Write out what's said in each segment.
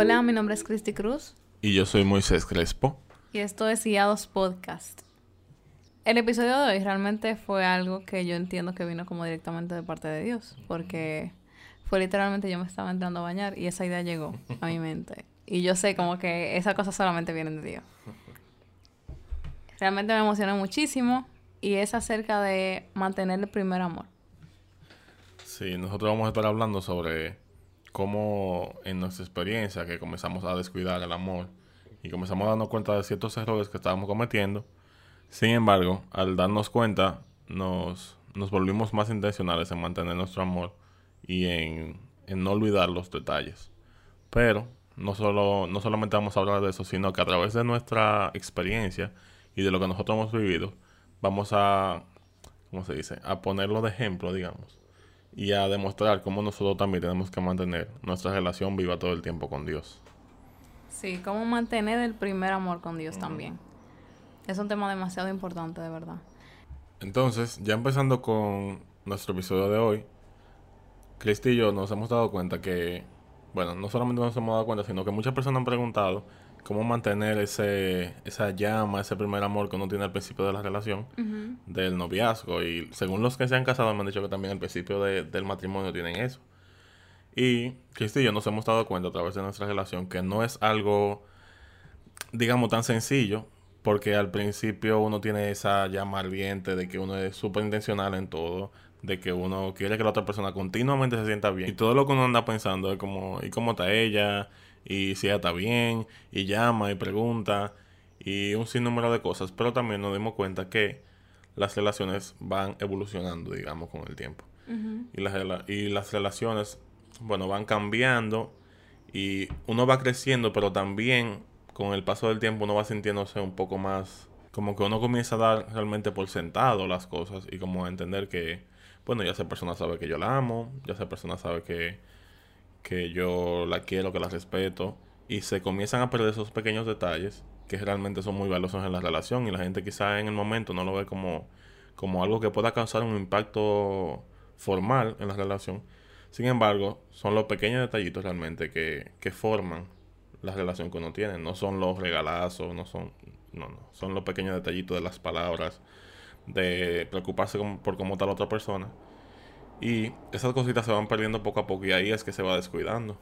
Hola, mi nombre es Cristi Cruz. Y yo soy Moisés Crespo. Y esto es Guiados Podcast. El episodio de hoy realmente fue algo que yo entiendo que vino como directamente de parte de Dios. Porque fue literalmente yo me estaba entrando a bañar y esa idea llegó a mi mente. Y yo sé como que esas cosas solamente vienen de Dios. Realmente me emociona muchísimo y es acerca de mantener el primer amor. Sí, nosotros vamos a estar hablando sobre cómo en nuestra experiencia que comenzamos a descuidar el amor y comenzamos a darnos cuenta de ciertos errores que estábamos cometiendo. Sin embargo, al darnos cuenta, nos, nos volvimos más intencionales en mantener nuestro amor y en, en no olvidar los detalles. Pero no, solo, no solamente vamos a hablar de eso, sino que a través de nuestra experiencia y de lo que nosotros hemos vivido, vamos a, ¿cómo se dice?, a ponerlo de ejemplo, digamos, y a demostrar cómo nosotros también tenemos que mantener nuestra relación viva todo el tiempo con Dios. Sí, cómo mantener el primer amor con Dios también. Es un tema demasiado importante, de verdad. Entonces, ya empezando con nuestro episodio de hoy, Cristi y yo nos hemos dado cuenta que, bueno, no solamente nos hemos dado cuenta, sino que muchas personas han preguntado cómo mantener ese, esa llama, ese primer amor que uno tiene al principio de la relación, del noviazgo. Y según los que se han casado, me han dicho que también al principio del matrimonio tienen eso. Y Cristi y yo nos hemos dado cuenta a través de nuestra relación que no es algo, digamos, tan sencillo, porque al principio uno tiene esa llama ardiente de que uno es súper intencional en todo, de que uno quiere que la otra persona continuamente se sienta bien. Y todo lo que uno anda pensando es como, ¿y cómo está ella? Y si ella está bien, y llama y pregunta, y un sinnúmero de cosas, pero también nos dimos cuenta que las relaciones van evolucionando, digamos, con el tiempo. y, las, y las relaciones, bueno, van cambiando y uno va creciendo, pero también con el paso del tiempo uno va sintiéndose un poco más, como que uno comienza a dar realmente por sentado las cosas y como a entender que, bueno, ya esa persona sabe que yo la amo, ya esa persona sabe que que yo la quiero, que la respeto, y se comienzan a perder esos pequeños detalles que realmente son muy valiosos en la relación y la gente quizá en el momento no lo ve como, como algo que pueda causar un impacto formal en la relación. Sin embargo, son los pequeños detallitos realmente que, que forman la relación que uno tiene. No son los regalazos, no son, no, no, son los pequeños detallitos de las palabras, de preocuparse por cómo está la otra persona y esas cositas se van perdiendo poco a poco y ahí es que se va descuidando.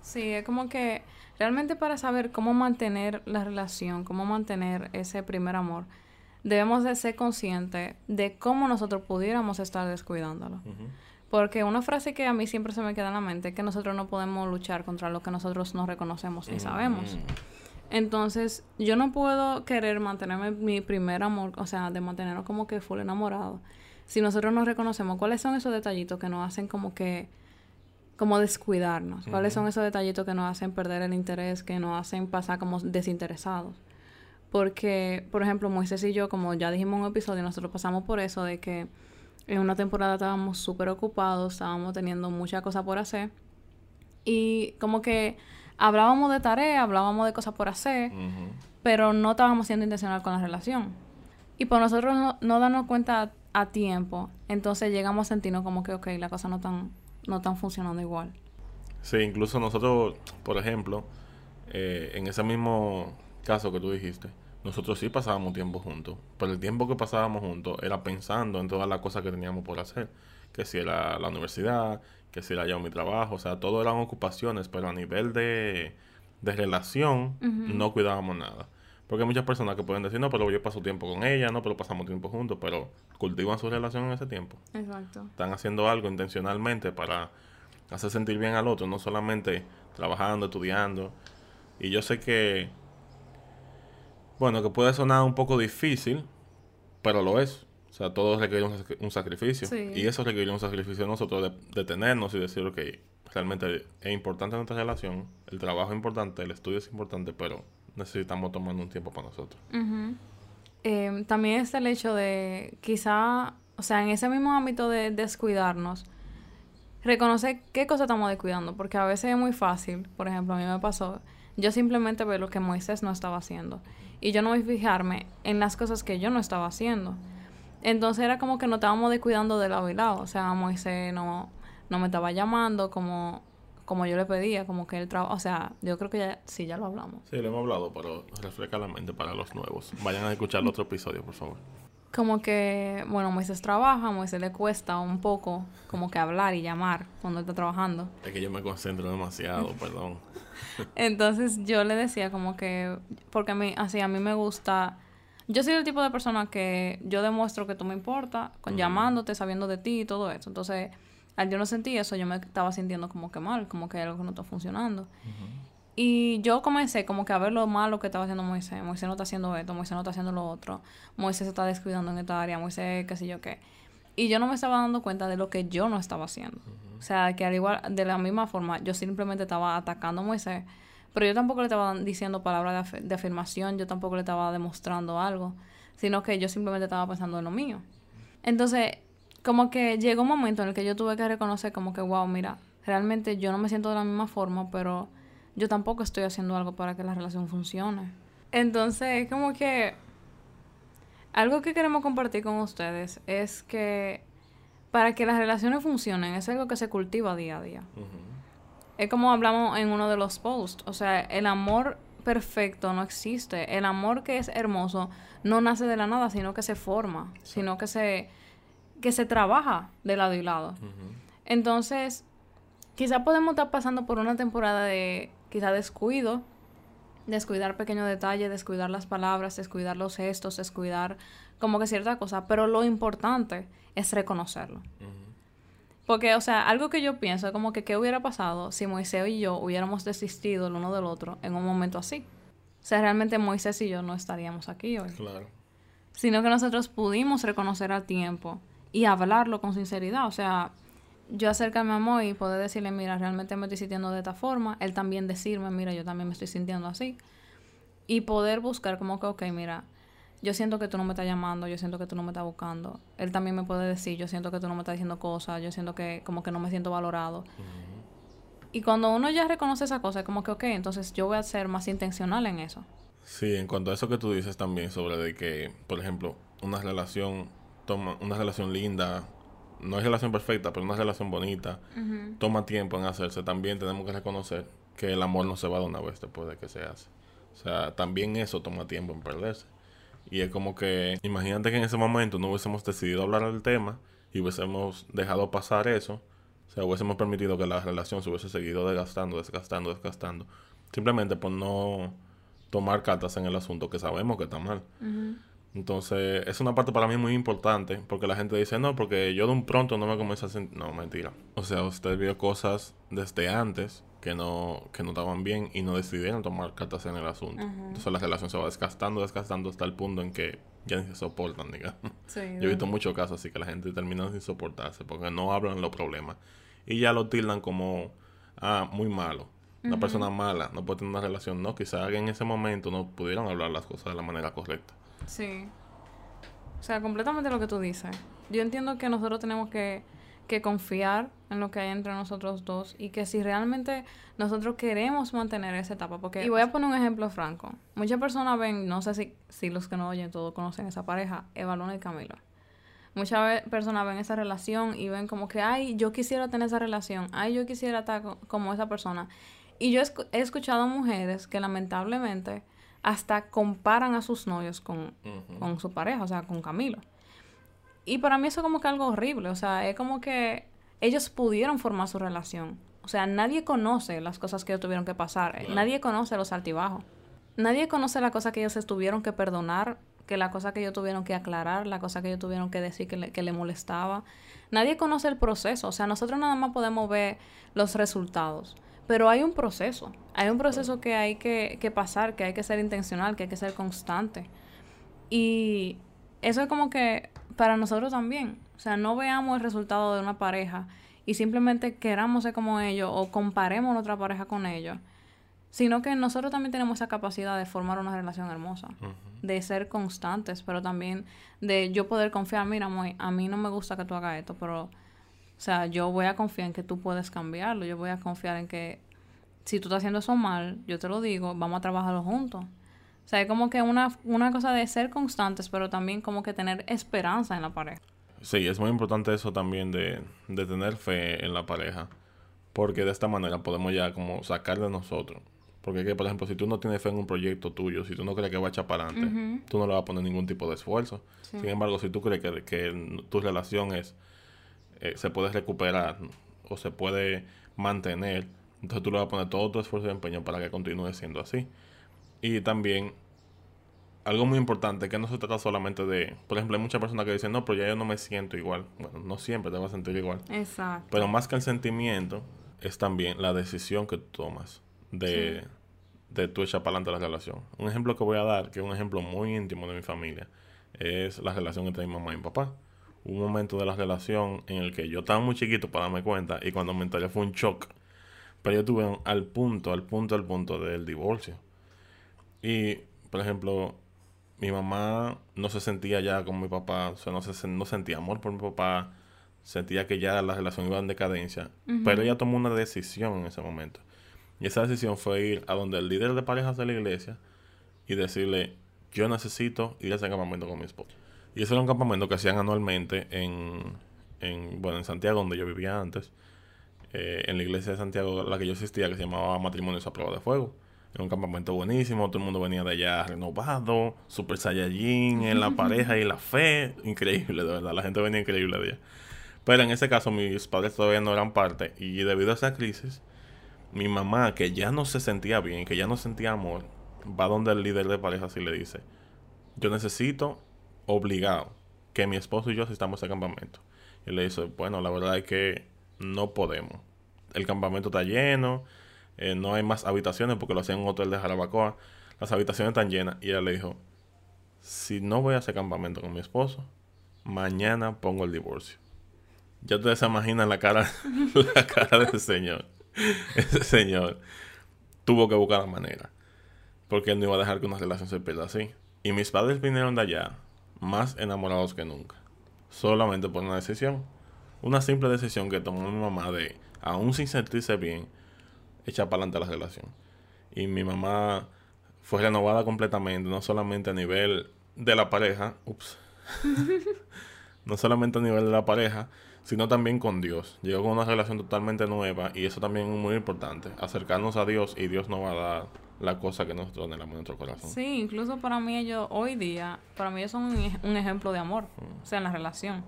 Sí, es como que realmente para saber cómo mantener la relación, cómo mantener ese primer amor, debemos de ser conscientes de cómo nosotros pudiéramos estar descuidándolo. Porque una frase que a mí siempre se me queda en la mente es que nosotros no podemos luchar contra lo que nosotros no reconocemos ni sabemos. Entonces, yo no puedo querer mantenerme mi primer amor, o sea, de mantenernos como que full enamorado si nosotros nos reconocemos, ¿cuáles son esos detallitos que nos hacen como que, como descuidarnos? ¿Cuáles son esos detallitos que nos hacen perder el interés, que nos hacen pasar como desinteresados? Porque, por ejemplo, Moisés y yo, como ya dijimos en un episodio, nosotros pasamos por eso de que en una temporada estábamos súper ocupados, estábamos teniendo muchas cosas por hacer. Y como que hablábamos de tareas, hablábamos de cosas por hacer, pero no estábamos siendo intencional con la relación. Y por nosotros no, no darnos cuenta a tiempo, entonces llegamos a sentirnos como que, ok, la cosa no están no están funcionando igual. Sí, incluso nosotros, por ejemplo, eh, en ese mismo caso que tú dijiste, nosotros sí pasábamos tiempo juntos, pero el tiempo que pasábamos juntos era pensando en todas las cosas que teníamos por hacer, que si era la universidad, que si era yo mi trabajo, o sea, todo eran ocupaciones, pero a nivel de, de relación no cuidábamos nada. Porque hay muchas personas que pueden decir, no, pero yo paso tiempo con ella, no, pero pasamos tiempo juntos, pero cultivan su relación en ese tiempo. Exacto. Están haciendo algo intencionalmente para hacer sentir bien al otro, no solamente trabajando, estudiando. Y yo sé que, bueno, que puede sonar un poco difícil, pero lo es. O sea, todo requiere un, sacrificio. Y eso requiere un sacrificio de nosotros de detenernos y decir, ok, realmente es importante nuestra relación, el trabajo es importante, el estudio es importante, pero necesitamos tomar un tiempo para nosotros. Em, también está el hecho de quizá, o sea, en ese mismo ámbito de descuidarnos, reconocer qué cosas estamos descuidando, porque a veces es muy fácil, por ejemplo, a mí me pasó, yo simplemente veo lo que Moisés no estaba haciendo y yo no voy a fijarme en las cosas que yo no estaba haciendo. Entonces era como que nos estábamos descuidando de lado y lado, o sea, Moisés no, no me estaba llamando como como yo le pedía, como que él trabaja, o sea, yo creo que ya, sí, ya lo hablamos. Sí, lo hemos hablado, pero refresca la mente para los nuevos. Vayan a escuchar el otro episodio, por favor. Como que, bueno, Moisés trabaja, a Moisés le cuesta un poco como que hablar y llamar cuando está trabajando. Es que yo me concentro demasiado, perdón. Entonces yo le decía como que, porque a mí, así, a mí me gusta, yo soy el tipo de persona que yo demuestro que tú me importa, con llamándote, sabiendo de ti y todo eso. Entonces, al yo no sentí eso, yo me estaba sintiendo como que mal, como que algo que no está funcionando. Y yo comencé como que a ver lo malo que estaba haciendo Moisés. Moisés no está haciendo esto, Moisés no está haciendo lo otro. Moisés se está descuidando en esta área, Moisés qué sé yo qué. Y yo no me estaba dando cuenta de lo que yo no estaba haciendo. O sea, que al igual, de la misma forma, yo simplemente estaba atacando a Moisés. Pero yo tampoco le estaba diciendo palabras de, de afirmación, yo tampoco le estaba demostrando algo, sino que yo simplemente estaba pensando en lo mío. Entonces, como que llegó un momento en el que yo tuve que reconocer como que, wow, mira, realmente yo no me siento de la misma forma, pero yo tampoco estoy haciendo algo para que la relación funcione. Entonces, como que algo que queremos compartir con ustedes es que para que las relaciones funcionen es algo que se cultiva día a día. Es como hablamos en uno de los posts, o sea, el amor perfecto no existe. El amor que es hermoso no nace de la nada, sino que se forma, sino que se que se trabaja de lado y lado. Entonces, quizá podemos estar pasando por una temporada de quizá descuido, descuidar pequeños detalles, descuidar las palabras, descuidar los gestos, descuidar como que cierta cosa, pero lo importante es reconocerlo. Porque, o sea, algo que yo pienso es como que qué hubiera pasado si Moisés y yo hubiéramos desistido el uno del otro en un momento así. O sea, realmente Moisés y yo no estaríamos aquí hoy. Claro. Sino que nosotros pudimos reconocer al tiempo y hablarlo con sinceridad. O sea, yo acercarme a Moy y poder decirle, mira, realmente me estoy sintiendo de esta forma. Él también decirme, mira, yo también me estoy sintiendo así. Y poder buscar como que, ok, mira, yo siento que tú no me estás llamando, yo siento que tú no me estás buscando. Él también me puede decir, yo siento que tú no me estás diciendo cosas, yo siento que como que no me siento valorado. Y cuando uno ya reconoce esa cosa, es como que, ok, entonces yo voy a ser más intencional en eso. Sí, en cuanto a eso que tú dices también sobre de que, por ejemplo, una relación toma una relación linda, no es relación perfecta, pero una relación bonita, toma tiempo en hacerse. También tenemos que reconocer que el amor no se va de una vez después de que se hace. O sea, también eso toma tiempo en perderse. Y es como que, imagínate que en ese momento no hubiésemos decidido hablar del tema y hubiésemos dejado pasar eso. O sea, hubiésemos permitido que la relación se hubiese seguido desgastando, desgastando, desgastando. Simplemente por no tomar cartas en el asunto que sabemos que está mal. Entonces, es una parte para mí muy importante, porque la gente dice, no, porque yo de un pronto no me comencé a sentir... No, mentira. O sea, usted vio cosas desde antes que no, que no estaban bien y no decidieron tomar cartas en el asunto. Entonces la relación se va desgastando, desgastando hasta el punto en que ya ni se soportan, digamos. Yo he visto muchos casos así que la gente termina sin soportarse porque no hablan los problemas y ya lo tildan como, ah, muy malo. Una persona mala no puede tener una relación. No, quizás en ese momento no pudieron hablar las cosas de la manera correcta. Sí. O sea, completamente lo que tú dices. Yo entiendo que nosotros tenemos que, que confiar en lo que hay entre nosotros dos y que si realmente nosotros queremos mantener esa etapa, porque... Y voy a poner un ejemplo franco. Muchas personas ven, no sé si, si los que no oyen todos conocen esa pareja, Eva Luna y Camilo. Muchas personas ven esa relación y ven como que, ay, yo quisiera tener esa relación, ay, yo quisiera estar como esa persona. Y yo he escuchado mujeres que lamentablemente hasta comparan a sus novios con, con su pareja, o sea, con Camilo. Y para mí eso es como que algo horrible, o sea, es como que ellos pudieron formar su relación. O sea, nadie conoce las cosas que ellos tuvieron que pasar, nadie conoce los altibajos. Nadie conoce la cosa que ellos tuvieron que perdonar, que la cosa que ellos tuvieron que aclarar, la cosa que ellos tuvieron que decir que le, que le molestaba. Nadie conoce el proceso, o sea, nosotros nada más podemos ver los resultados. Pero hay un proceso, hay un proceso que hay que, que pasar, que hay que ser intencional, que hay que ser constante. Y eso es como que para nosotros también. O sea, no veamos el resultado de una pareja y simplemente queramos ser como ellos o comparemos nuestra pareja con ellos, sino que nosotros también tenemos esa capacidad de formar una relación hermosa, de ser constantes, pero también de yo poder confiar, mira, a mí no me gusta que tú hagas esto, pero o sea, yo voy a confiar en que tú puedes cambiarlo. Yo voy a confiar en que si tú estás haciendo eso mal, yo te lo digo, vamos a trabajarlo juntos. O sea, es como que una, una cosa de ser constantes, pero también como que tener esperanza en la pareja. Sí, es muy importante eso también de, de tener fe en la pareja. Porque de esta manera podemos ya como sacar de nosotros. Porque, que, por ejemplo, si tú no tienes fe en un proyecto tuyo, si tú no crees que va a echar para adelante, tú no le vas a poner ningún tipo de esfuerzo. Sin embargo, si tú crees que, que tu relación es, eh, se puede recuperar o se puede mantener, entonces tú le vas a poner todo tu esfuerzo y empeño para que continúe siendo así. Y también, algo muy importante, que no se trata solamente de, por ejemplo, hay muchas personas que dicen, no, pero ya yo no me siento igual. Bueno, no siempre te vas a sentir igual. Exacto. Pero más que el sentimiento, es también la decisión que tomas de, de tu echar para adelante la relación. Un ejemplo que voy a dar, que es un ejemplo muy íntimo de mi familia, es la relación entre mi mamá y mi papá. Un momento de la relación en el que yo estaba muy chiquito para darme cuenta y cuando me enteré fue un shock. Pero yo estuve al punto, al punto, al punto del divorcio. Y, por ejemplo, mi mamá no se sentía ya con mi papá, o sea, no, se, no sentía amor por mi papá, sentía que ya la relación iba en decadencia, pero ella tomó una decisión en ese momento. Y esa decisión fue ir a donde el líder de parejas de la iglesia y decirle, yo necesito ir a ese campamento con mi esposo. Y ese era un campamento que hacían anualmente en, en bueno, en Santiago, donde yo vivía antes, eh, en la iglesia de Santiago, la que yo asistía, que se llamaba Matrimonios a Prueba de Fuego. Era un campamento buenísimo, todo el mundo venía de allá renovado, super saiyajin en la pareja y la fe, increíble, de verdad, la gente venía increíble de allá. Pero en ese caso mis padres todavía no eran parte y debido a esa crisis, mi mamá, que ya no se sentía bien, que ya no sentía amor, va donde el líder de pareja y le dice, yo necesito, obligado, que mi esposo y yo asistamos a ese campamento. Y le dice, bueno, la verdad es que no podemos. El campamento está lleno, eh, no hay más habitaciones porque lo hacían en un hotel de Jarabacoa. Las habitaciones están llenas. Y ella le dijo, si no voy a ese campamento con mi esposo, mañana pongo el divorcio. Ya ustedes se imaginan la cara, la cara de ese señor. Ese señor tuvo que buscar la manera. Porque él no iba a dejar que una relación se pierda así. Y mis padres vinieron de allá más enamorados que nunca. Solamente por una decisión. Una simple decisión que tomó mi mamá de, aún sin sentirse bien, echar para adelante la relación. Y mi mamá fue renovada completamente, no solamente a nivel de la pareja, ups, no solamente a nivel de la pareja, sino también con Dios. Llegó con una relación totalmente nueva y eso también es muy importante, acercarnos a Dios y Dios nos va a dar la cosa que nosotros anhelamos en nuestro corazón. Sí, incluso para mí ellos hoy día, para mí ellos son un, ejemplo de amor, mm. o sea, en la relación.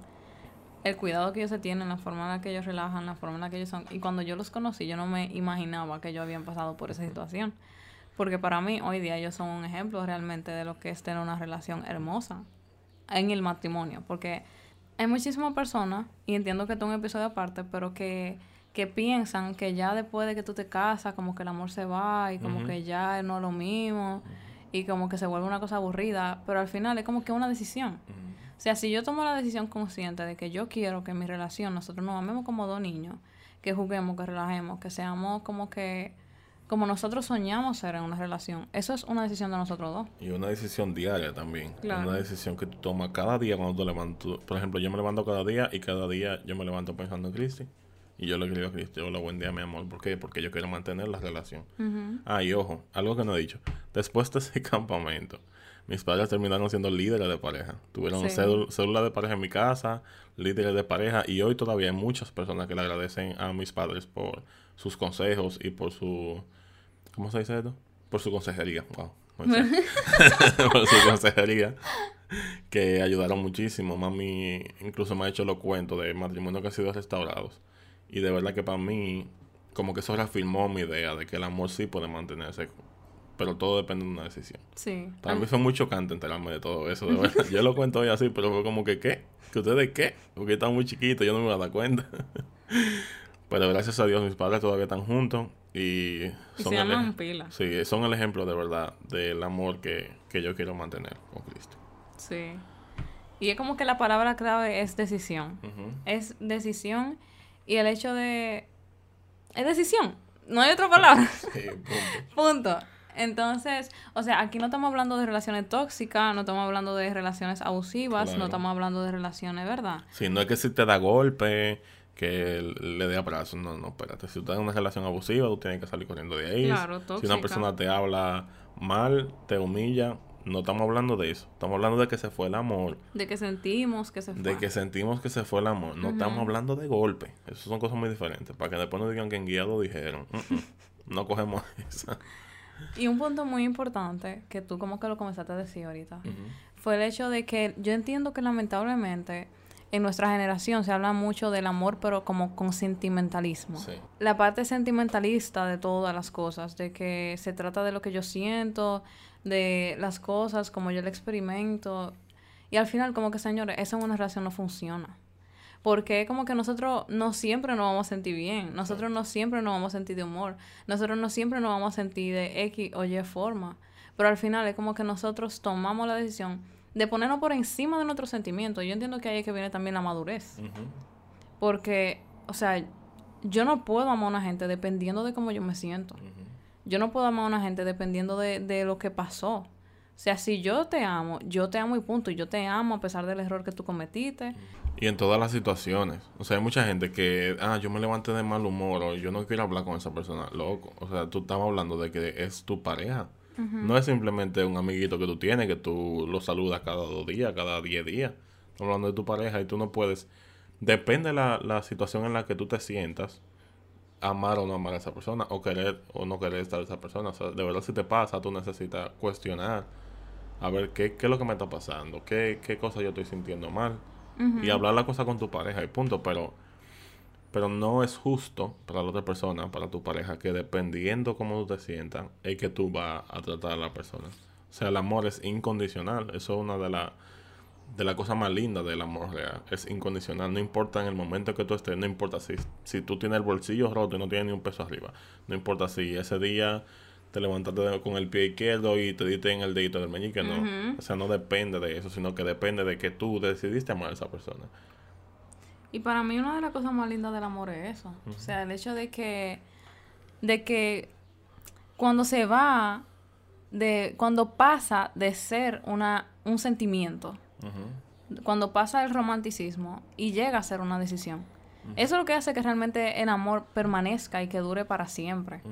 El cuidado que ellos se tienen, la forma en la que ellos relajan, la forma en la que ellos son. Y cuando yo los conocí, yo no me imaginaba que ellos habían pasado por esa situación. Porque para mí, hoy día, ellos son un ejemplo realmente de lo que es tener una relación hermosa en el matrimonio. Porque hay muchísimas personas, y entiendo que es un episodio aparte, pero que, que piensan que ya después de que tú te casas, como que el amor se va y como que ya no es lo mismo y como que se vuelve una cosa aburrida, pero al final es como que una decisión. O sea, si yo tomo la decisión consciente de que yo quiero que en mi relación nosotros nos amemos como dos niños, que juguemos, que relajemos, que seamos como que como nosotros soñamos ser en una relación. Eso es una decisión de nosotros dos. Y una decisión diaria también. Una decisión que tú tomas cada día cuando te levantas. Por ejemplo, yo me levanto cada día y cada día yo me levanto pensando en Cristi. Y yo le escribo a Cristi, hola, buen día, mi amor. ¿Por qué? Porque yo quiero mantener la relación. Ah, y ojo, algo que no he dicho. Después de ese campamento, mis padres terminaron siendo líderes de pareja. Tuvieron cédula de pareja en mi casa, líderes de pareja. Y hoy todavía hay muchas personas que le agradecen a mis padres por sus consejos y por su ¿Cómo se dice esto? Por su consejería. Wow. por su consejería. Que ayudaron muchísimo. Mami incluso me ha hecho los cuentos de matrimonio que han sido restaurados. Y de verdad que para mí, como que eso reafirmó mi idea de que el amor sí puede mantenerse. Pero todo depende de una decisión. Sí. Para mí fue muy chocante enterarme de todo eso, de verdad. yo lo cuento hoy así, pero fue como que, ¿qué? ¿Que ustedes qué? Porque están muy chiquitos, yo no me voy a dar cuenta. pero gracias a Dios, mis padres todavía están juntos y, son se llaman pila. Sí, son el ejemplo de verdad del amor que, yo quiero mantener con Cristo. Sí. Y es como que la palabra clave es decisión. Es decisión y el hecho de... Es decisión. No hay otra palabra. Sí, punto. punto. Entonces, o sea, aquí no estamos hablando de relaciones tóxicas, no estamos hablando de relaciones abusivas, no estamos hablando de relaciones, ¿verdad? Sí, no es que si te da golpe, que le dé abrazo. No, no, espérate. Si tú estás en una relación abusiva, tú tienes que salir corriendo de ahí. Claro, Si una persona te habla mal, te humilla, no estamos hablando de eso. Estamos hablando de que se fue el amor. De que sentimos que se fue. De que sentimos que se fue el amor. No estamos hablando de golpe. Esas son cosas muy diferentes. Para que después no digan que en guiado dijeron. no cogemos esa. Y un punto muy importante que tú como que lo comenzaste a decir ahorita fue el hecho de que yo entiendo que lamentablemente en nuestra generación se habla mucho del amor, pero como con sentimentalismo. La parte sentimentalista de todas las cosas, de que se trata de lo que yo siento, de las cosas como yo lo experimento. Y al final, como que, señores, esa en una relación no funciona. Porque como que nosotros no siempre nos vamos a sentir bien, nosotros no siempre nos vamos a sentir de humor, nosotros no siempre nos vamos a sentir de X o Y forma. Pero al final es como que nosotros tomamos la decisión de ponernos por encima de nuestros sentimientos. Yo entiendo que ahí es que viene también la madurez. Porque, o sea, yo no puedo amar a una gente dependiendo de cómo yo me siento. Yo no puedo amar a una gente dependiendo de, de lo que pasó. O sea, si yo te amo, yo te amo y punto. Y yo te amo a pesar del error que tú cometiste. Y en todas las situaciones. O sea, hay mucha gente que, ah, yo me levanté de mal humor o yo no quiero hablar con esa persona. Loco. O sea, tú estabas hablando de que es tu pareja. No es simplemente un amiguito que tú tienes, que tú lo saludas cada dos días, cada diez días. Estamos hablando de tu pareja y tú no puedes. Depende de la, la situación en la que tú te sientas, amar o no amar a esa persona, o querer o no querer estar a esa persona. O sea, de verdad, si te pasa, tú necesitas cuestionar, a ver qué, qué es lo que me está pasando, qué, qué cosa yo estoy sintiendo mal, y hablar la cosa con tu pareja y punto. Pero pero no es justo para la otra persona, para tu pareja, que dependiendo cómo tú te sientas, es que tú vas a tratar a la persona. O sea, el amor es incondicional. Eso es una de las de la cosas más lindas del amor real. Es incondicional. No importa en el momento que tú estés, no importa si, si tú tienes el bolsillo roto y no tienes ni un peso arriba. No importa si ese día te levantaste con el pie izquierdo y te diste en el dedito del meñique, no. O sea, no depende de eso, sino que depende de que tú decidiste amar a esa persona. Y para mí una de las cosas más lindas del amor es eso. O sea, el hecho de que, de que cuando se va, de, cuando pasa de ser una, un sentimiento, cuando pasa el romanticismo y llega a ser una decisión. Eso es lo que hace que realmente el amor permanezca y que dure para siempre.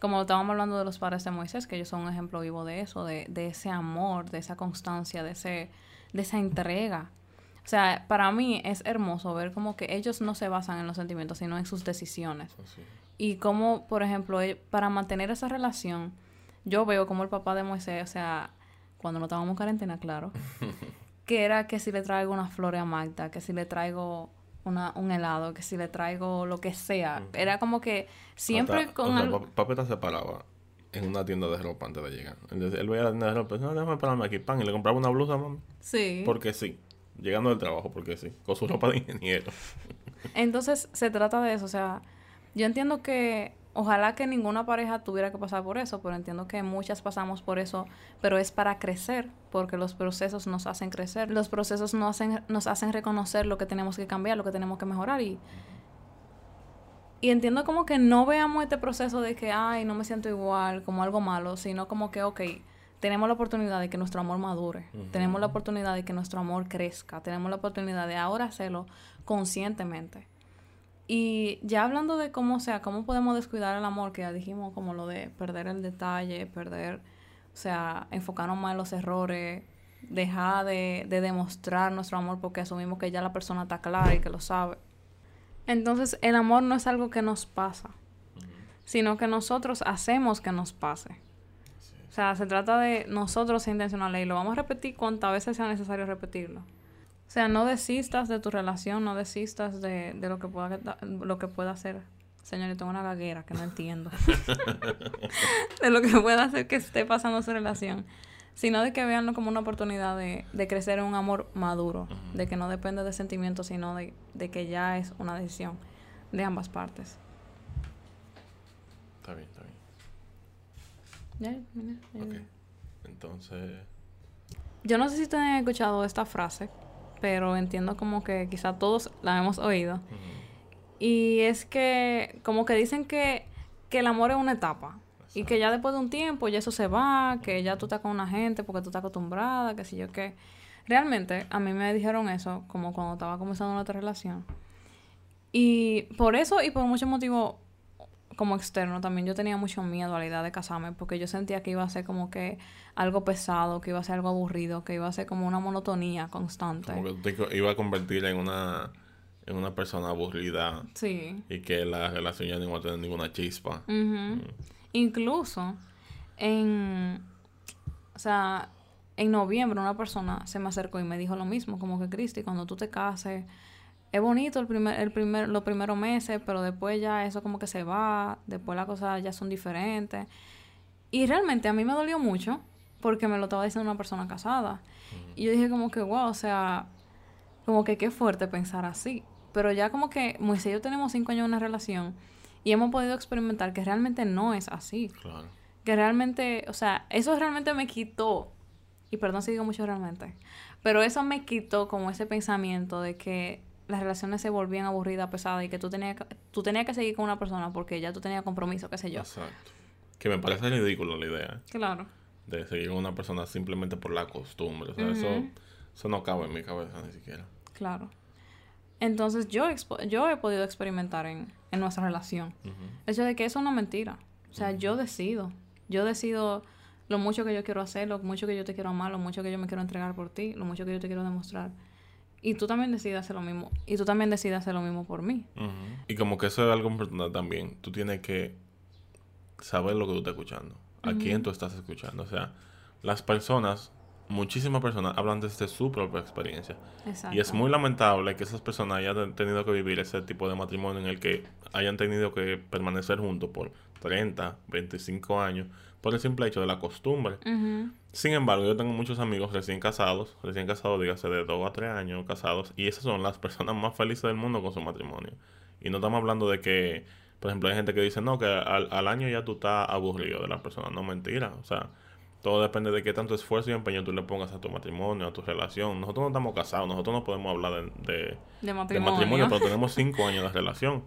Como estábamos hablando de los padres de Moisés, que ellos son un ejemplo vivo de eso, de, de ese amor, de esa constancia, de, ese, de esa entrega. O sea, para mí es hermoso ver como que ellos no se basan en los sentimientos, sino en sus decisiones. Y como, por ejemplo, e, para mantener esa relación, yo veo como el papá de Moisés, o sea, cuando no estábamos en cuarentena, claro, que era que si le traigo una flor a Magda, que si le traigo una, un helado, que si le traigo lo que sea. Era como que siempre con... O sea, papá se paraba en una tienda de ropa antes de llegar. Él, veía la tienda de ropa no, déjame pararme aquí, pan, y le compraba una blusa, mami. Sí. Porque sí llegando del trabajo, porque sí, con su ropa de ingeniero. Entonces, se trata de eso, o sea, yo entiendo que ojalá que ninguna pareja tuviera que pasar por eso, pero entiendo que muchas pasamos por eso, pero es para crecer, porque los procesos nos hacen crecer, los procesos nos hacen, nos hacen reconocer lo que tenemos que cambiar, lo que tenemos que mejorar y... Y entiendo como que no veamos este proceso de que, ay, no me siento igual, como algo malo, sino como que, ok, tenemos la oportunidad de que nuestro amor madure, tenemos la oportunidad de que nuestro amor crezca, tenemos la oportunidad de ahora hacerlo conscientemente. Y ya hablando de cómo sea, cómo podemos descuidar el amor, que ya dijimos como lo de perder el detalle, perder, o sea, enfocarnos más en los errores, dejar de, de demostrar nuestro amor porque asumimos que ya la persona está clara y que lo sabe. Entonces el amor no es algo que nos pasa, sino que nosotros hacemos que nos pase. O sea, se trata de nosotros ser intencionales y lo vamos a repetir cuantas veces sea necesario repetirlo. O sea, no desistas de tu relación, no desistas de, de lo que pueda lo que pueda hacer. Señor, yo tengo una gaguera que no entiendo. de lo que pueda hacer que esté pasando su relación. Sino de que veanlo como una oportunidad de, de crecer en un amor maduro. De que no depende de sentimientos, sino de, de que ya es una decisión de ambas partes. Está bien, está bien. Entonces. Yo no sé si ustedes han escuchado esta frase, pero entiendo como que quizá todos la hemos oído. Y es que, como que dicen que, que el amor es una etapa. Y que ya después de un tiempo ya eso se va, que ya tú estás con una gente porque tú estás acostumbrada, que si yo qué. Realmente, a mí me dijeron eso como cuando estaba comenzando nuestra relación. Y por eso y por muchos motivos como externo, también yo tenía mucho miedo a la idea de casarme porque yo sentía que iba a ser como que algo pesado, que iba a ser algo aburrido, que iba a ser como una monotonía constante. Como que te iba a convertir en una, en una persona aburrida. Sí. Y que la relación ya no iba a tener ninguna chispa. Mm. Incluso en... O sea, en noviembre una persona se me acercó y me dijo lo mismo, como que Cristi, cuando tú te cases es bonito el primer, el primer, los primeros meses, pero después ya eso como que se va, después las cosas ya son diferentes. Y realmente a mí me dolió mucho porque me lo estaba diciendo una persona casada. Y yo dije como que, wow, o sea, como que qué fuerte pensar así. Pero ya como que Moisés y yo tenemos cinco años en una relación y hemos podido experimentar que realmente no es así. Claro. Que realmente, o sea, eso realmente me quitó, y perdón si digo mucho realmente, pero eso me quitó como ese pensamiento de que las relaciones se volvían aburridas, pesadas y que tú tenías que, tú tenías que seguir con una persona porque ya tú tenías compromiso, qué sé yo. Exacto. Que me parece ridículo la idea. Claro. De seguir con una persona simplemente por la costumbre. O sea, eso, eso no cabe en mi cabeza ni siquiera. Claro. Entonces yo, yo he podido experimentar en, en nuestra relación. El hecho de que eso es una mentira. O sea, yo decido. Yo decido lo mucho que yo quiero hacer, lo mucho que yo te quiero amar, lo mucho que yo me quiero entregar por ti, lo mucho que yo te quiero demostrar. Y tú también decides hacer lo mismo. Y tú también decides hacer lo mismo por mí. Y como que eso es algo importante también. Tú tienes que saber lo que tú estás escuchando. A quién tú estás escuchando. O sea, las personas, muchísimas personas hablan desde su propia experiencia. Exacto. Y es muy lamentable que esas personas hayan tenido que vivir ese tipo de matrimonio en el que hayan tenido que permanecer juntos por 30, 25 años por el simple hecho de la costumbre. Sin embargo, yo tengo muchos amigos recién casados, recién casados, dígase de 2 a 3 años casados, y esas son las personas más felices del mundo con su matrimonio. Y no estamos hablando de que, por ejemplo, hay gente que dice, no, que al, año ya tú estás aburrido de la persona. No, mentira. O sea, todo depende de qué tanto esfuerzo y empeño tú le pongas a tu matrimonio, a tu relación. Nosotros no estamos casados, nosotros no podemos hablar de, de, matrimonio. pero tenemos 5 años de relación.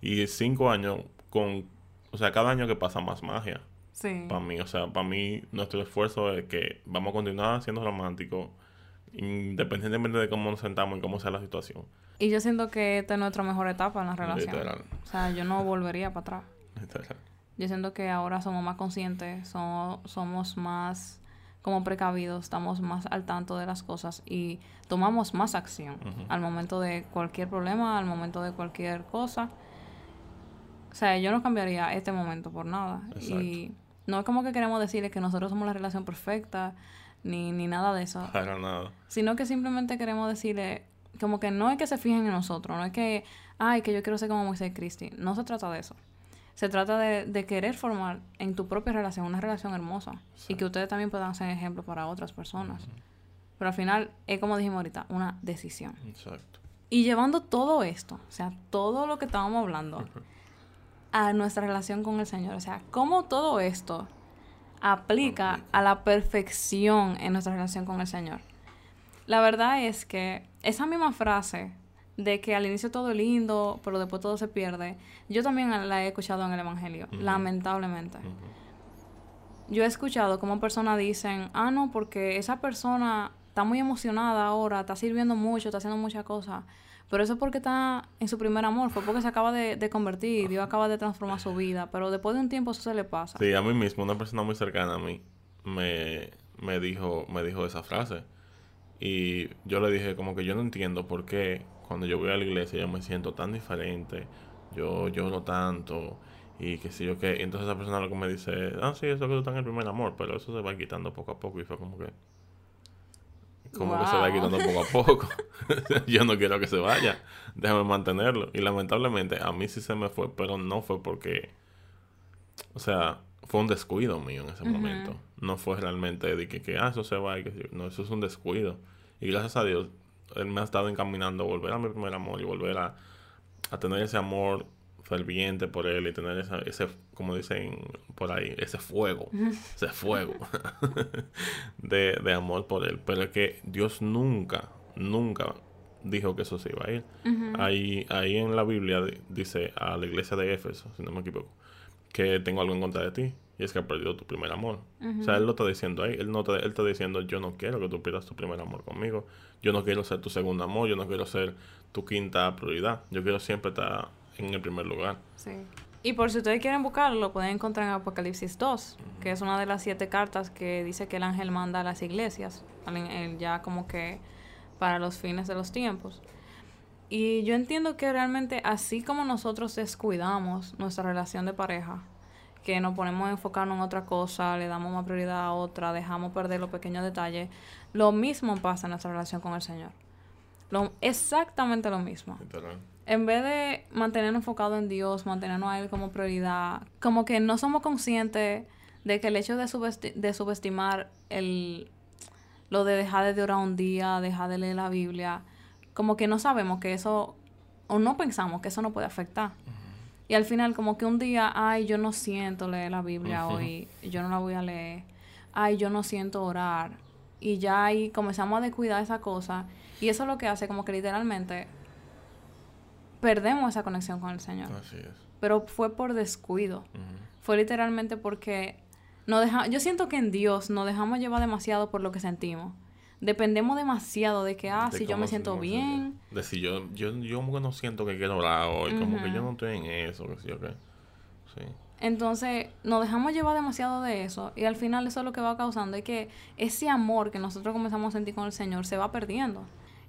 Y 5 años con, o sea, cada año que pasa más magia. Para mí, o sea, para mí nuestro esfuerzo es que vamos a continuar siendo románticos independientemente de cómo nos sentamos y cómo sea la situación. Y yo siento que esta es nuestra mejor etapa en la relación. Literal. O sea, yo no volvería para atrás. Literal. Yo siento que ahora somos más conscientes, somos, somos más como precavidos, estamos más al tanto de las cosas y tomamos más acción al momento de cualquier problema, al momento de cualquier cosa. O sea, yo no cambiaría este momento por nada. Exacto. Y no es como que queremos decirles que nosotros somos la relación perfecta, ni, ni nada de eso. Para nada. Sino que simplemente queremos decirle, como que no es que se fijen en nosotros, no es que, ay, que yo quiero ser como Moisés Cristi. No se trata de eso. Se trata de, de querer formar en tu propia relación una relación hermosa y que ustedes también puedan ser ejemplo para otras personas. Pero al final es como dijimos ahorita, una decisión. Exacto. Y llevando todo esto, o sea, todo lo que estábamos hablando, a nuestra relación con el Señor. O sea, cómo todo esto aplica a la perfección en nuestra relación con el Señor. La verdad es que esa misma frase de que al inicio todo es lindo, pero después todo se pierde, yo también la he escuchado en el Evangelio, lamentablemente. Yo he escuchado como personas dicen, ah, no, porque esa persona está muy emocionada ahora, está sirviendo mucho, está haciendo muchas cosas. Pero eso es porque está en su primer amor, fue porque se acaba de, convertir, Dios acaba de transformar su vida, pero después de un tiempo eso se le pasa. Sí, a mí mismo, una persona muy cercana a mí me, me, dijo, me dijo esa frase. Y yo le dije como que yo no entiendo por qué cuando yo voy a la iglesia yo me siento tan diferente, yo lloro tanto y qué sé yo qué. Entonces esa persona lo que me dice, ah, sí, eso que tú estás en el primer amor, pero eso se va quitando poco a poco y fue como que como que se va quitando poco a poco. yo no quiero que se vaya, déjame mantenerlo. Y lamentablemente a mí sí se me fue, pero no fue porque, o sea, fue un descuido mío en ese momento. No fue realmente de que, que, ah, eso se va y que no, eso es un descuido. Y gracias a Dios, Él me ha estado encaminando a volver a mi primer amor y volver a, a tener ese amor ferviente por él y tener esa, ese, como dicen por ahí, ese fuego, ese fuego de, de, amor por él. Pero es que Dios nunca, nunca dijo que eso se iba a ir. ahí, ahí en la Biblia dice a la iglesia de Éfeso, si no me equivoco, que tengo algo en contra de ti. Y es que has perdido tu primer amor. O sea, él lo está diciendo ahí. Él, no él está diciendo, yo no quiero que tú pierdas tu primer amor conmigo. Yo no quiero ser tu segundo amor. Yo no quiero ser tu quinta prioridad. Yo quiero siempre estar en el primer lugar. Sí. Y por si ustedes quieren buscarlo, lo pueden encontrar en Apocalipsis 2, que es una de las siete cartas que dice que el ángel manda a las iglesias, ya como que para los fines de los tiempos. Y yo entiendo que realmente así como nosotros descuidamos nuestra relación de pareja, que nos ponemos a enfocarnos en otra cosa, le damos más prioridad a otra, dejamos perder los pequeños detalles, lo mismo pasa en nuestra relación con el Señor. Lo, exactamente lo mismo en vez de mantenernos enfocados en Dios, mantenernos a Él como prioridad, como que no somos conscientes de que el hecho de, de subestimar el, lo de dejar de orar un día, dejar de leer la Biblia, como que no sabemos que eso, o no pensamos que eso no puede afectar. Y al final, como que un día, ay, yo no siento leer la Biblia hoy, yo no la voy a leer, ay, yo no siento orar. Y ya ahí comenzamos a descuidar esa cosa. Y eso es lo que hace como que literalmente perdemos esa conexión con el Señor. Así es. Pero fue por descuido. Fue literalmente porque no deja, yo siento que en Dios nos dejamos llevar demasiado por lo que sentimos. Dependemos demasiado de que, ah, si yo me siento bien. De si yo, yo, yo no siento que quiero orar hoy, como que yo no estoy en eso, que sí, Sí. Entonces, nos dejamos llevar demasiado de eso y al final eso es lo que va causando es que ese amor que nosotros comenzamos a sentir con el Señor se va perdiendo.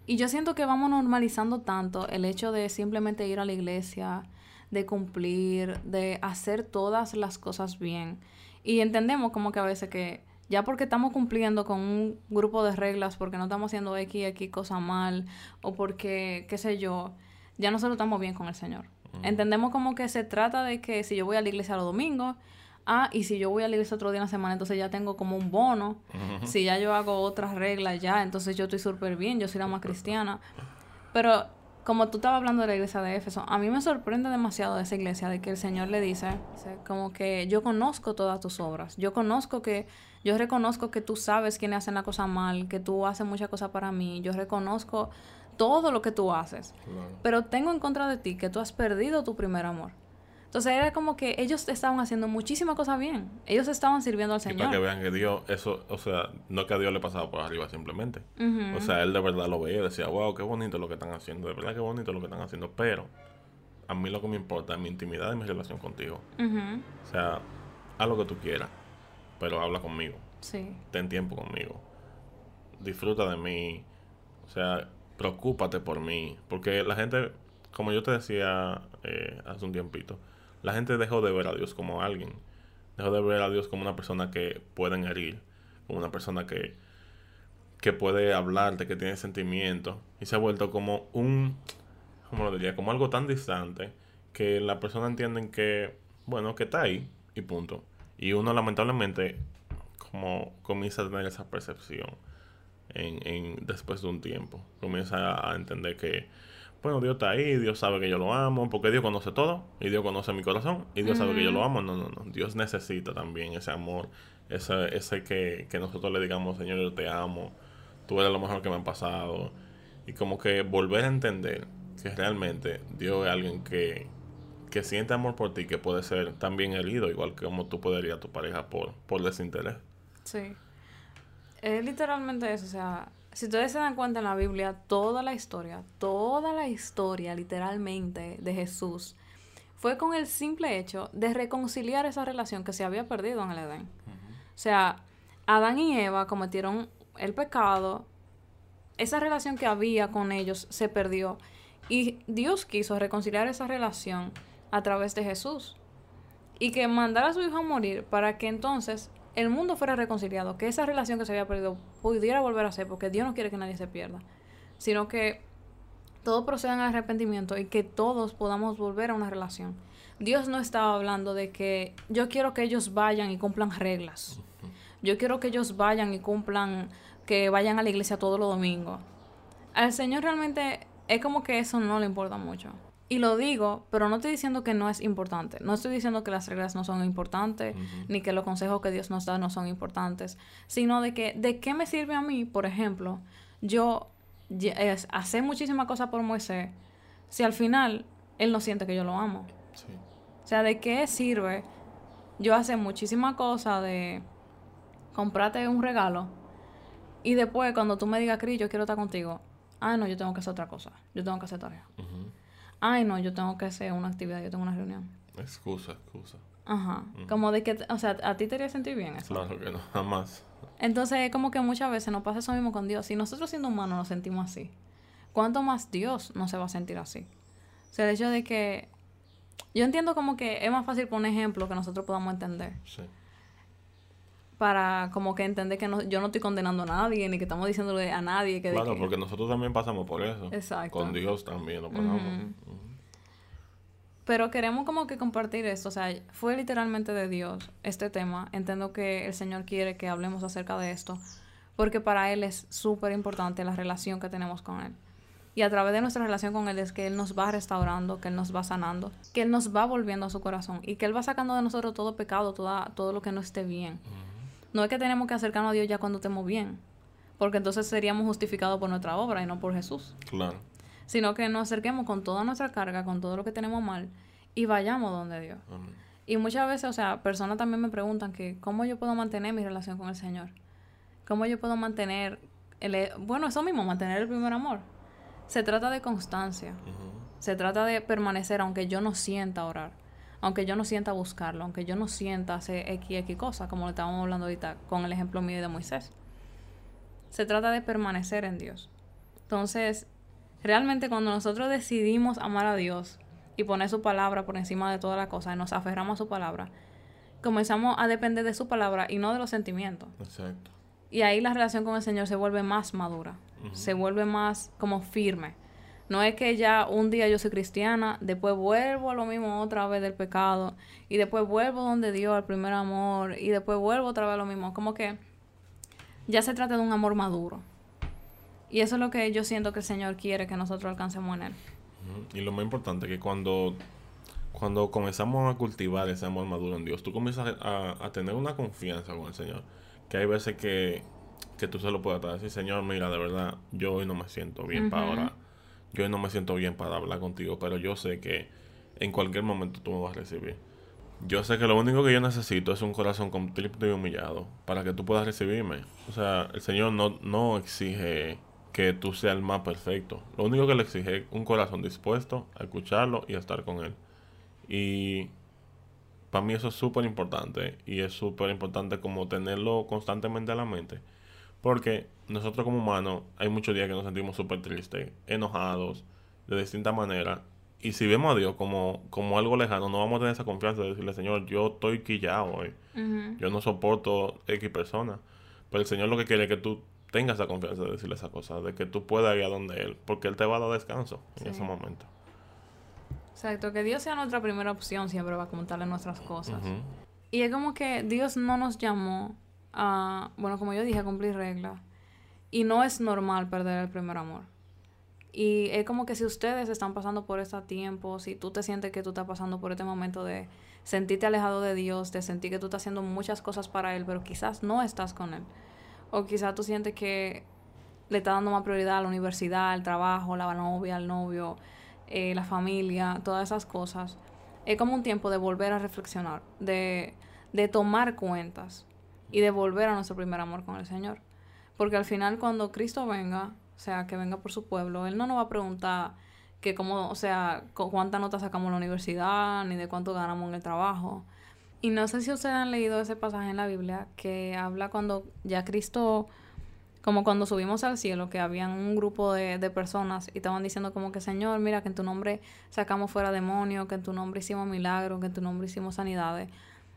Y yo siento que vamos normalizando tanto el hecho de simplemente ir a la iglesia, de cumplir, de hacer todas las cosas bien. Y entendemos como que a veces que ya porque estamos cumpliendo con un grupo de reglas, porque no estamos haciendo X, X cosa mal, o porque, qué sé yo, ya nosotros estamos bien con el Señor. Entendemos como que se trata de que si yo voy a la iglesia los domingos, Ah, y si yo voy a la iglesia otro día en la semana, entonces ya tengo como un bono. Si ya yo hago otras reglas ya, entonces yo estoy súper bien, yo soy la más cristiana. Pero como tú estabas hablando de la iglesia de Éfeso, a mí me sorprende demasiado de esa iglesia, de que el Señor le dice, como que yo conozco todas tus obras, yo conozco que, yo reconozco que tú sabes quiénes hacen la cosa mal, que tú haces muchas cosas para mí, yo reconozco todo lo que tú haces, pero tengo en contra de ti que tú has perdido tu primer amor. Entonces era como que ellos estaban haciendo muchísimas cosas bien. Ellos estaban sirviendo al Señor. Y para que vean que Dios, eso, o sea, no que a Dios le pasaba por arriba simplemente. O sea, él de verdad lo veía y decía, wow, qué bonito lo que están haciendo, de verdad qué bonito lo que están haciendo. Pero a mí lo que me importa es mi intimidad y mi relación contigo. O sea, haz lo que tú quieras, pero habla conmigo. Sí. Ten tiempo conmigo. Disfruta de mí. O sea, preocúpate por mí. Porque la gente, como yo te decía eh, hace un tiempito, la gente dejó de ver a Dios como alguien. Dejó de ver a Dios como una persona que pueden herir, como una persona que, que puede hablarte, que tiene sentimientos. Y se ha vuelto como un, ¿cómo lo diría? Como algo tan distante que la persona entiende que, bueno, que está ahí y punto. Y uno lamentablemente como comienza a tener esa percepción en, en después de un tiempo. Comienza a entender que bueno, Dios está ahí, Dios sabe que yo lo amo, porque Dios conoce todo, y Dios conoce mi corazón, y Dios sabe que yo lo amo. No, no, no. Dios necesita también ese amor, ese, ese que, que nosotros le digamos, Señor, yo te amo, tú eres lo mejor que me ha pasado. Y como que volver a entender que realmente Dios es alguien que, que siente amor por ti, que puede ser también herido, igual que como tú podrías a tu pareja por, por desinterés. Sí. Es literalmente eso, o sea, si ustedes se dan cuenta en la Biblia, toda la historia, toda la historia literalmente de Jesús fue con el simple hecho de reconciliar esa relación que se había perdido en el Edén. O sea, Adán y Eva cometieron el pecado, esa relación que había con ellos se perdió y Dios quiso reconciliar esa relación a través de Jesús y que mandara a su hijo a morir para que entonces el mundo fuera reconciliado, que esa relación que se había perdido pudiera volver a ser, porque Dios no quiere que nadie se pierda, sino que todos procedan al arrepentimiento y que todos podamos volver a una relación. Dios no estaba hablando de que yo quiero que ellos vayan y cumplan reglas. Yo quiero que ellos vayan y cumplan, que vayan a la iglesia todos los domingos. Al Señor realmente es como que eso no le importa mucho. Y lo digo, pero no estoy diciendo que no es importante. No estoy diciendo que las reglas no son importantes, ni que los consejos que Dios nos da no son importantes, sino de que, ¿de qué me sirve a mí, por ejemplo, yo hacer muchísimas cosas por Moisés, si al final él no siente que yo lo amo? O sea, ¿de qué sirve yo hacer muchísimas cosas de comprarte un regalo y después cuando tú me digas, Cris, yo quiero estar contigo, ah, no, yo tengo que hacer otra cosa, yo tengo que hacer tarea ay, no, yo tengo que hacer una actividad, yo tengo una reunión. Excusa, excusa. Ajá. Como de que, o sea, a ti te haría sentir bien eso. Claro que no, jamás. Entonces, es como que muchas veces nos pasa eso mismo con Dios. Si nosotros siendo humanos nos sentimos así, ¿cuánto más Dios no se va a sentir así? O sea, el hecho de que... Yo entiendo como que es más fácil poner ejemplo que nosotros podamos entender. Sí. Para como que entender que no, yo no estoy condenando a nadie, ni que estamos diciéndole a nadie que... Claro, que- porque nosotros también pasamos por eso. Exacto. Con Dios también lo pasamos. Pero queremos como que compartir esto, o sea, fue literalmente de Dios este tema. Entiendo que el Señor quiere que hablemos acerca de esto, porque para Él es súper importante la relación que tenemos con Él. Y a través de nuestra relación con Él es que Él nos va restaurando, que Él nos va sanando, que Él nos va volviendo a su corazón y que Él va sacando de nosotros todo pecado, toda, todo lo que no esté bien. No es que tenemos que acercarnos a Dios ya cuando estemos bien, porque entonces seríamos justificados por nuestra obra y no por Jesús Claro. sino que nos acerquemos con toda nuestra carga, con todo lo que tenemos mal y vayamos donde Dios. Amén. Y muchas veces, o sea, personas también me preguntan que cómo yo puedo mantener mi relación con el Señor. ¿Cómo yo puedo mantener el bueno, eso mismo, mantener el primer amor. Se trata de constancia. Se trata de permanecer aunque yo no sienta orar, aunque yo no sienta buscarlo, aunque yo no sienta hacer X, X cosa, como lo estábamos hablando ahorita con el ejemplo mío de Moisés. Se trata de permanecer en Dios. Entonces, realmente cuando nosotros decidimos amar a Dios y poner su palabra por encima de todas las cosas y nos aferramos a su palabra, comenzamos a depender de su palabra y no de los sentimientos. Exacto. Y ahí la relación con el Señor se vuelve más madura, se vuelve más como firme. No es que ya un día yo soy cristiana, después vuelvo a lo mismo otra vez del pecado, y después vuelvo donde Dios, al primer amor, y después vuelvo otra vez a lo mismo. Como que ya se trata de un amor maduro. Y eso es lo que yo siento que el Señor quiere que nosotros alcancemos en Él. Y lo más importante que cuando, cuando comenzamos a cultivar ese amor maduro en Dios, tú comienzas a, a tener una confianza con el Señor. Que hay veces que, que tú se lo puedes dar. Decir, Señor, mira, de verdad, yo hoy no me siento bien para Ujú. Yo no me siento bien para hablar contigo, pero yo sé que en cualquier momento tú me vas a recibir. Yo sé que lo único que yo necesito es un corazón contrito y humillado para que tú puedas recibirme. O sea, el Señor no, no exige que tú seas el más perfecto. Lo único que le exige es un corazón dispuesto a escucharlo y a estar con Él. Y para mí eso es súper importante. Y es súper importante como tenerlo constantemente a la mente. Porque nosotros como humanos hay muchos días que nos sentimos súper tristes, enojados, de distintas maneras. Y si vemos a Dios como, como algo lejano, no vamos a tener esa confianza de decirle, Señor, yo estoy quillado hoy. Yo no soporto X personas. Pero el Señor lo que quiere es que tú tengas esa confianza de decirle esa cosa, de que tú puedas ir a donde Él, porque Él te va a dar descanso en ese momento. Exacto, que Dios sea nuestra primera opción siempre va a contarle nuestras cosas. Y es como que Dios no nos llamó a, bueno, como yo dije, a cumplir reglas. Y no es normal perder el primer amor. Y es como que si ustedes están pasando por este tiempo, si tú te sientes que tú estás pasando por este momento de sentirte alejado de Dios, de sentir que tú estás haciendo muchas cosas para Él, pero quizás no estás con Él. O quizás tú sientes que le estás dando más prioridad a la universidad, al trabajo, la novia, al novio, eh, la familia, todas esas cosas. Es como un tiempo de volver a reflexionar, de, de tomar cuentas y de volver a nuestro primer amor con el Señor. Porque al final cuando Cristo venga, o sea, que venga por su pueblo, Él no nos va a preguntar que cómo, o sea, cu- cuántas notas sacamos en la universidad, ni de cuánto ganamos en el trabajo. Y no sé si ustedes han leído ese pasaje en la Biblia que habla cuando ya Cristo, como cuando subimos al cielo, que habían un grupo de, de personas y estaban diciendo como que, Señor, mira que en tu nombre sacamos fuera demonios, que en tu nombre hicimos milagros, que en tu nombre hicimos sanidades.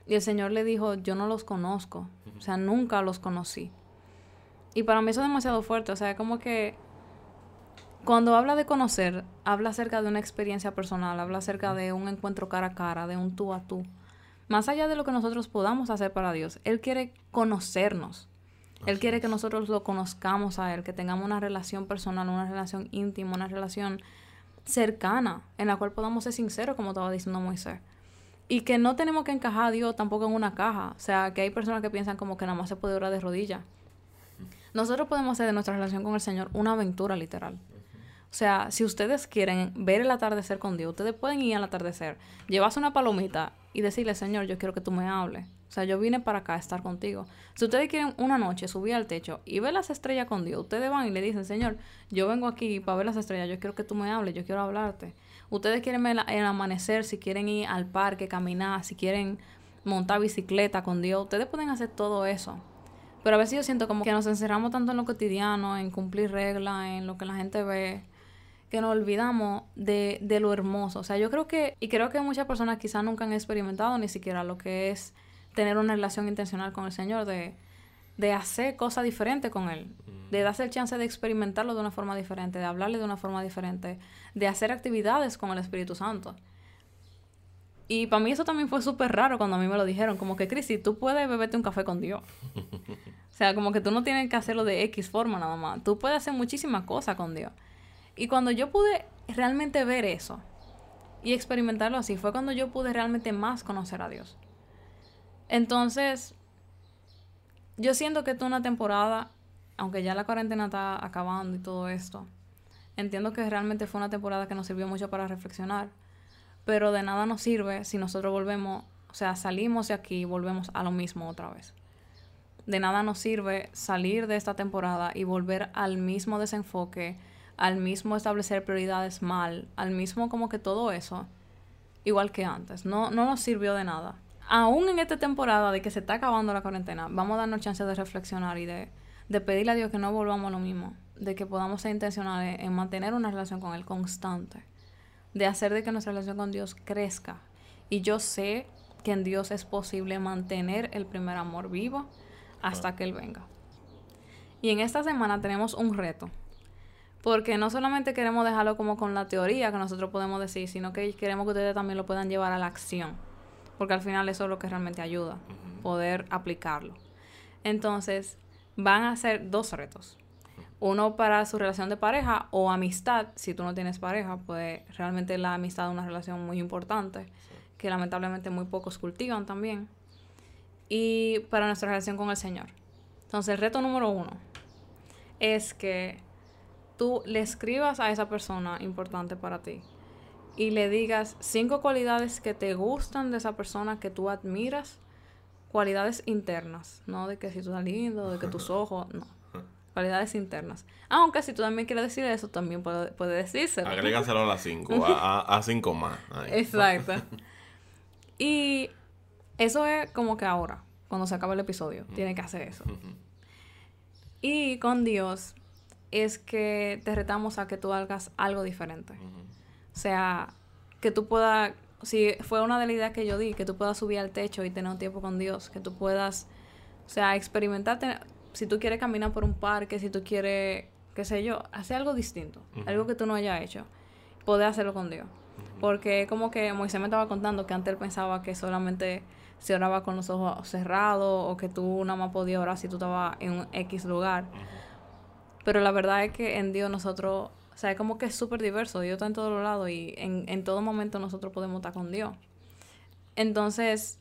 Y el Señor le dijo, yo no los conozco, o sea, nunca los conocí. Y para mí eso es demasiado fuerte, o sea, como que cuando habla de conocer, habla acerca de una experiencia personal, habla acerca de un encuentro cara a cara, de un tú a tú. Más allá de lo que nosotros podamos hacer para Dios, Él quiere conocernos. Él quiere que nosotros lo conozcamos a Él, que tengamos una relación personal, una relación íntima, una relación cercana, en la cual podamos ser sinceros, como estaba diciendo Moisés. Y que no tenemos que encajar a Dios tampoco en una caja. O sea, que hay personas que piensan como que nada más se puede orar de rodillas. Nosotros podemos hacer de nuestra relación con el Señor una aventura literal. O sea, si ustedes quieren ver el atardecer con Dios, ustedes pueden ir al atardecer, llevarse una palomita y decirle, Señor, yo quiero que tú me hables. O sea, yo vine para acá a estar contigo. Si ustedes quieren una noche subir al techo y ver las estrellas con Dios, ustedes van y le dicen, Señor, yo vengo aquí para ver las estrellas, yo quiero que tú me hables, yo quiero hablarte. Ustedes quieren ver el amanecer, si quieren ir al parque, caminar, si quieren montar bicicleta con Dios, ustedes pueden hacer todo eso. Pero a veces yo siento como que nos encerramos tanto en lo cotidiano, en cumplir reglas, en lo que la gente ve, que nos olvidamos de, de lo hermoso. O sea, yo creo que, y creo que muchas personas quizás nunca han experimentado ni siquiera lo que es tener una relación intencional con el Señor, de, de hacer cosas diferentes con Él, de darse el chance de experimentarlo de una forma diferente, de hablarle de una forma diferente, de hacer actividades con el Espíritu Santo. Y para mí eso también fue súper raro cuando a mí me lo dijeron, como que, Cristi, tú puedes beberte un café con Dios. o sea, como que tú no tienes que hacerlo de X forma nada más, tú puedes hacer muchísimas cosas con Dios. Y cuando yo pude realmente ver eso y experimentarlo así, fue cuando yo pude realmente más conocer a Dios. Entonces, yo siento que es una temporada, aunque ya la cuarentena está acabando y todo esto, entiendo que realmente fue una temporada que nos sirvió mucho para reflexionar, pero de nada nos sirve si nosotros volvemos, o sea, salimos de aquí y volvemos a lo mismo otra vez. De nada nos sirve salir de esta temporada y volver al mismo desenfoque, al mismo establecer prioridades mal, al mismo como que todo eso, igual que antes. No, no nos sirvió de nada. Aún en esta temporada de que se está acabando la cuarentena, vamos a darnos chance de reflexionar y de, de pedirle a Dios que no volvamos a lo mismo, de que podamos ser intencionales en mantener una relación con Él constante, de hacer de que nuestra relación con Dios crezca. Y yo sé que en Dios es posible mantener el primer amor vivo hasta que Él venga. Y en esta semana tenemos un reto porque no solamente queremos dejarlo como con la teoría que nosotros podemos decir, sino que queremos que ustedes también lo puedan llevar a la acción. Porque al final eso es lo que realmente ayuda, poder aplicarlo. Entonces, van a ser dos retos. Uno para su relación de pareja o amistad. Si tú no tienes pareja, pues realmente la amistad es una relación muy importante, que lamentablemente muy pocos cultivan también. Y para nuestra relación con el Señor. Entonces, el reto número uno es que tú le escribas a esa persona importante para ti y le digas cinco cualidades que te gustan de esa persona que tú admiras, cualidades internas, no de que si tú estás lindo, de que tus ojos, no. Cualidades internas. Aunque si tú también quieres decir eso, también puede, puede decírselo. Agrégaselo a las cinco, a, cinco más. Exacto. y eso es como que ahora, cuando se acaba el episodio, tiene que hacer eso. Y con Dios, es que te retamos a que tú hagas algo diferente. O sea, que tú puedas, si fue una de las ideas que yo di, que tú puedas subir al techo y tener un tiempo con Dios, que tú puedas, o sea, experimentarte, si tú quieres caminar por un parque, si tú quieres, qué sé yo, hacer algo distinto, algo que tú no hayas hecho, poder hacerlo con Dios. Porque como que Moisés me estaba contando que antes él pensaba que solamente se oraba con los ojos cerrados o que tú nada más podías orar si tú estabas en un X lugar. Pero la verdad es que en Dios nosotros, o sea, es como que es súper diverso. Dios está en todos los lados y en, en todo momento nosotros podemos estar con Dios. Entonces,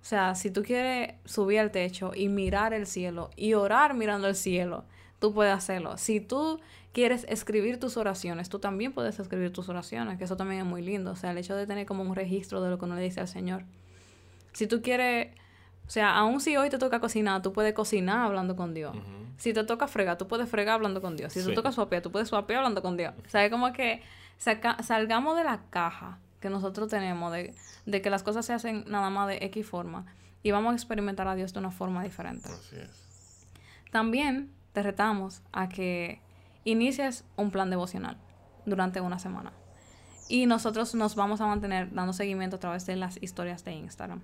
o sea, si tú quieres subir al techo y mirar el cielo y orar mirando el cielo, tú puedes hacerlo. Si tú quieres escribir tus oraciones, tú también puedes escribir tus oraciones, que eso también es muy lindo. O sea, el hecho de tener como un registro de lo que uno le dice al Señor. Si tú quieres, o sea, aun si hoy te toca cocinar, tú puedes cocinar hablando con Dios. Si te toca fregar, tú puedes fregar hablando con Dios. Si te toca suapear, tú puedes suapear hablando con Dios. O sea, es como que salgamos de la caja que nosotros tenemos de, de, que las cosas se hacen nada más de X forma y vamos a experimentar a Dios de una forma diferente. Así es. También te retamos a que inicies un plan devocional durante una semana. Y nosotros nos vamos a mantener dando seguimiento a través de las historias de Instagram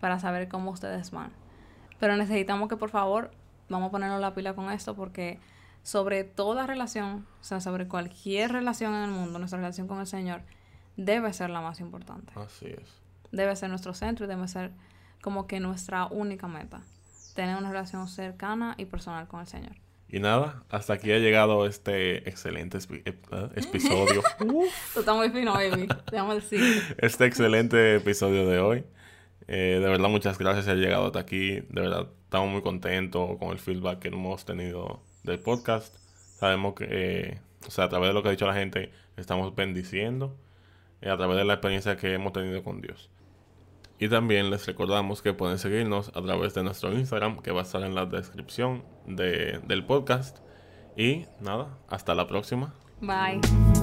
para saber cómo ustedes van. Pero necesitamos que por favor vamos a ponernos la pila con esto porque sobre toda relación, o sea, sobre cualquier relación en el mundo, nuestra relación con el Señor debe ser la más importante. Así es. Debe ser nuestro centro y debe ser como que nuestra única meta. Tener una relación cercana y personal con el Señor. Y nada, hasta aquí ha llegado este excelente eh, episodio. Tú estás muy fino, baby. Déjame decir. Este excelente episodio de hoy. Eh, de verdad, muchas gracias por haber llegado hasta aquí. De verdad, estamos muy contentos con el feedback que hemos tenido del podcast. Sabemos que, eh, o sea, a través de lo que ha dicho la gente, estamos bendiciendo eh, a través de la experiencia que hemos tenido con Dios. Y también les recordamos que pueden seguirnos a través de nuestro Instagram, que va a estar en la descripción de, del podcast. Y nada, hasta la próxima. Bye.